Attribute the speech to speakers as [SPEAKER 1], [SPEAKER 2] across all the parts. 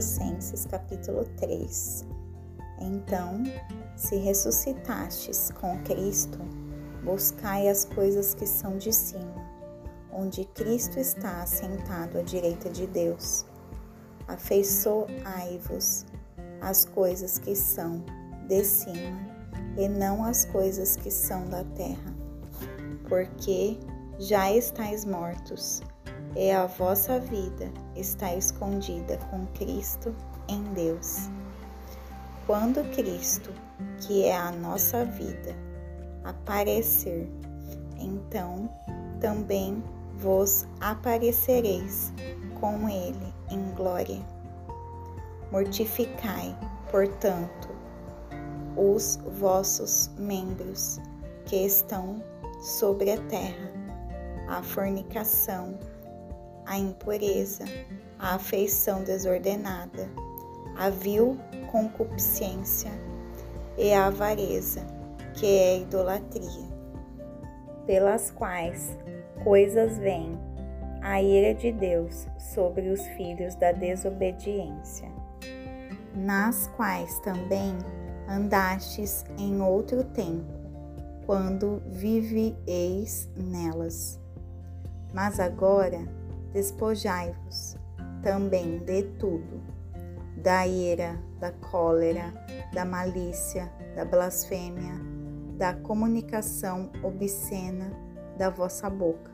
[SPEAKER 1] Colossenses capítulo 3. Então, se ressuscitastes com Cristo, buscai as coisas que são de cima, onde Cristo está assentado à direita de Deus. Afeiçoai-vos as coisas que são de cima, e não as coisas que são da terra, porque já estáis mortos, e a vossa vida está escondida com Cristo em Deus. Quando Cristo, que é a nossa vida, aparecer, então também vos aparecereis com Ele em glória. Mortificai, portanto, os vossos membros que estão sobre a terra, a fornicação, a impureza, a afeição desordenada, a vil concupiscência e a avareza, que é a idolatria, pelas quais coisas vêm a ira de Deus sobre os filhos da desobediência, nas quais também andastes em outro tempo, quando vivieis nelas. Mas agora despojai-vos também de tudo da ira, da cólera, da malícia, da blasfêmia, da comunicação obscena da vossa boca.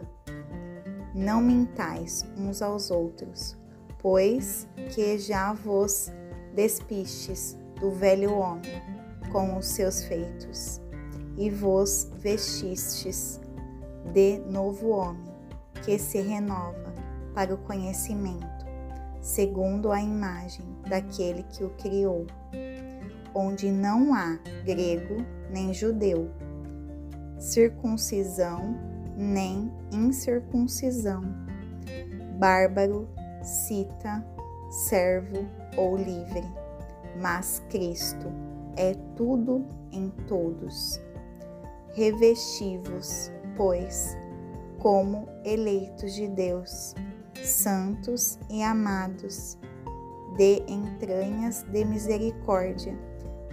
[SPEAKER 1] Não mintais uns aos outros, pois que já vos despistes do velho homem com os seus feitos, e vos vestistes de novo homem, que se renova para o conhecimento segundo a imagem daquele que o criou, onde não há grego nem judeu, circuncisão nem incircuncisão, bárbaro, cita, servo ou livre, mas Cristo é tudo em todos. Revestivos, pois, como eleitos de Deus, santos e amados, de entranhas de misericórdia,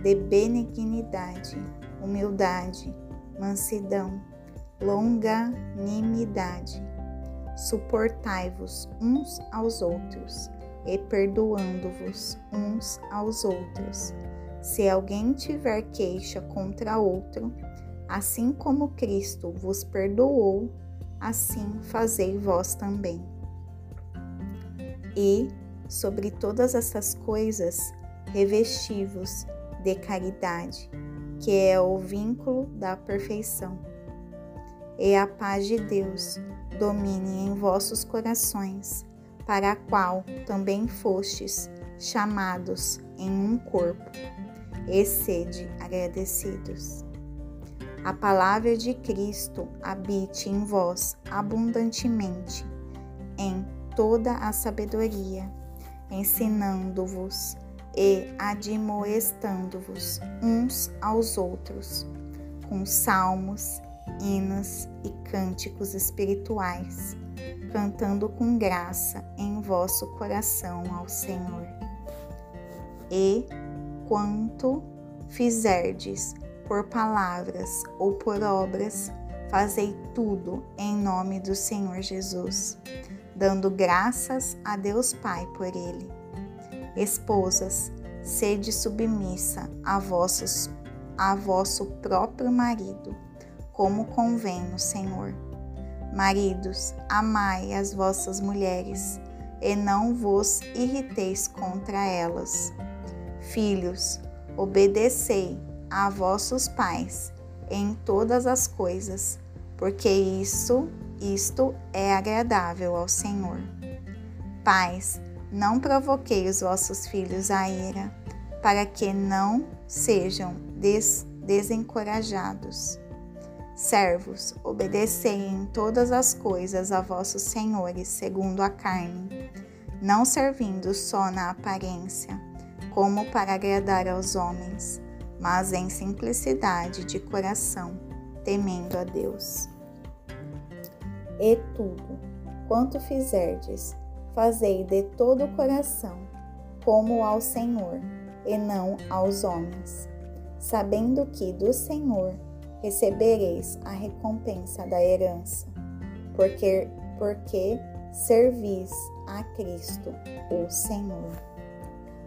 [SPEAKER 1] de benignidade, humildade, mansidão, longanimidade. Suportai-vos uns aos outros e perdoando-vos uns aos outros. Se alguém tiver queixa contra outro, assim como Cristo vos perdoou, assim fazei vós também. E, sobre todas essas coisas, revestivos de caridade, que é o vínculo da perfeição. E a paz de Deus domine em vossos corações, para a qual também fostes chamados em um corpo, e sede agradecidos. A palavra de Cristo habite em vós abundantemente, em toda a sabedoria, ensinando-vos e admoestando-vos uns aos outros, com salmos, hinos e cânticos espirituais, cantando com graça em vosso coração ao Senhor. E quanto fizerdes por palavras ou por obras, fazei tudo em nome do Senhor Jesus dando graças a Deus Pai por ele. Esposas, sede submissa a, vossos, a vosso próprio marido, como convém no Senhor. Maridos, amai as vossas mulheres, e não vos irriteis contra elas. Filhos, obedecei a vossos pais em todas as coisas, porque isso isto é agradável ao Senhor. Pais, não provoquei os vossos filhos à ira, para que não sejam des desencorajados. Servos, obedecei em todas as coisas a vossos senhores, segundo a carne, não servindo só na aparência, como para agradar aos homens, mas em simplicidade de coração, temendo a Deus e tudo quanto fizerdes, fazei de todo o coração, como ao Senhor, e não aos homens, sabendo que do Senhor recebereis a recompensa da herança, porque, porque servis a Cristo, o Senhor.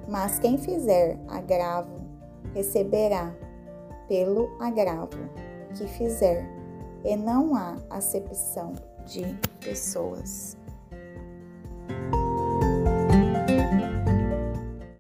[SPEAKER 1] Mas quem fizer agravo, receberá pelo agravo que fizer, e não há acepção de pessoas.